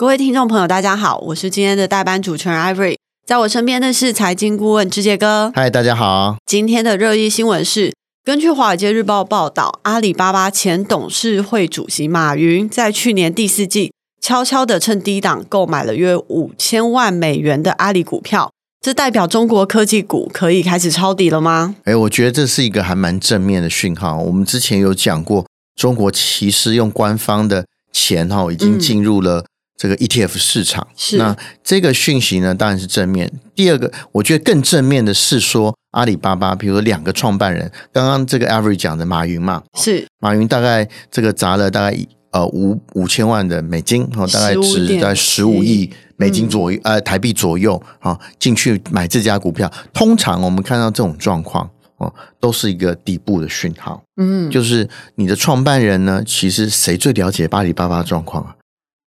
各位听众朋友，大家好，我是今天的代班主持人 Ivory，在我身边的是财经顾问之杰哥。嗨，大家好。今天的热议新闻是，根据《华尔街日报》报道，阿里巴巴前董事会主席马云在去年第四季悄悄的趁低档购买了约五千万美元的阿里股票，这代表中国科技股可以开始抄底了吗？哎，我觉得这是一个还蛮正面的讯号。我们之前有讲过，中国其实用官方的钱哈，已经进入了、嗯。这个 ETF 市场，是。那这个讯息呢，当然是正面。第二个，我觉得更正面的是说，阿里巴巴，比如说两个创办人，刚刚这个 Avery 讲的马云嘛，是。马云大概这个砸了大概呃五五千万的美金，哦，大概值在十五亿美金左右，嗯、呃台币左右，啊、哦，进去买这家股票。通常我们看到这种状况，哦，都是一个底部的讯号，嗯，就是你的创办人呢，其实谁最了解阿里巴巴的状况啊？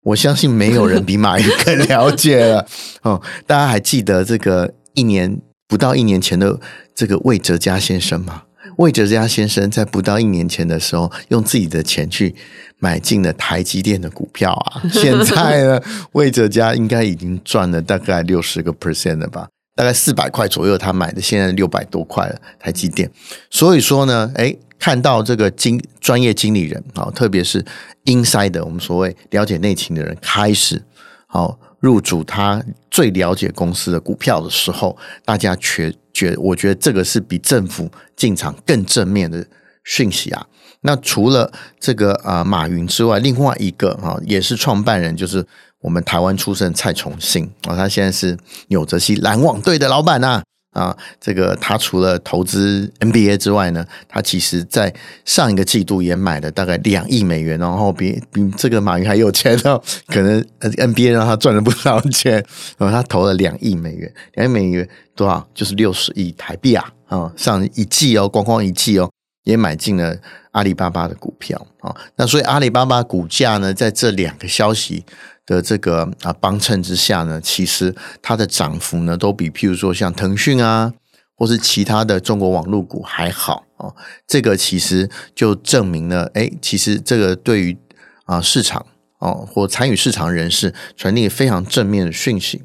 我相信没有人比马云更了解了 哦。大家还记得这个一年不到一年前的这个魏哲家先生吗？魏哲家先生在不到一年前的时候，用自己的钱去买进了台积电的股票啊。现在呢，魏哲家应该已经赚了大概六十个 percent 了吧？大概四百块左右他买的，现在六百多块了台积电。所以说呢，诶看到这个经专业经理人啊，特别是 inside 我们所谓了解内情的人开始好入主他最了解公司的股票的时候，大家觉觉我觉得这个是比政府进场更正面的讯息啊。那除了这个啊马云之外，另外一个啊也是创办人，就是我们台湾出生蔡崇信啊，他现在是纽泽西篮网队的老板呐。啊这个他除了投资 NBA 之外呢，他其实在上一个季度也买了大概两亿美元，然后比比这个马云还有钱哦，可能 NBA 让他赚了不少钱，然后他投了两亿美元，两亿美元多少？就是六十亿台币啊！啊，上一季哦，光光一季哦，也买进了阿里巴巴的股票啊。那所以阿里巴巴股价呢，在这两个消息。的这个啊帮衬之下呢，其实它的涨幅呢都比譬如说像腾讯啊，或是其他的中国网络股还好啊。这个其实就证明了，哎，其实这个对于啊市场哦或参与市场人士传递非常正面的讯息。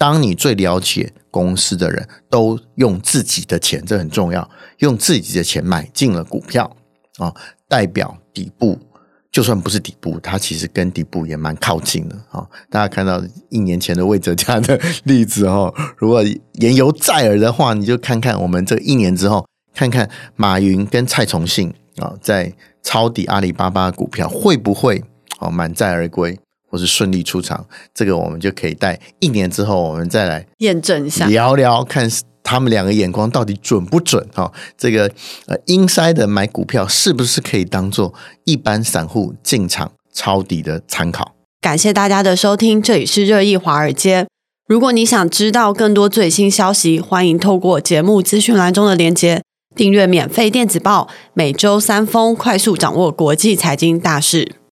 当你最了解公司的人都用自己的钱，这很重要，用自己的钱买进了股票啊，代表底部。就算不是底部，它其实跟底部也蛮靠近的啊！大家看到一年前的魏哲家的例子哈，如果言犹在耳的话，你就看看我们这一年之后，看看马云跟蔡崇信啊，在抄底阿里巴巴股票会不会哦满载而归，或是顺利出场？这个我们就可以待一年之后，我们再来验证一下，聊聊看。他们两个眼光到底准不准？哈，这个呃，inside 买股票是不是可以当做一般散户进场抄底的参考？感谢大家的收听，这里是热议华尔街。如果你想知道更多最新消息，欢迎透过节目资讯栏中的连接订阅免费电子报，每周三封，快速掌握国际财经大事。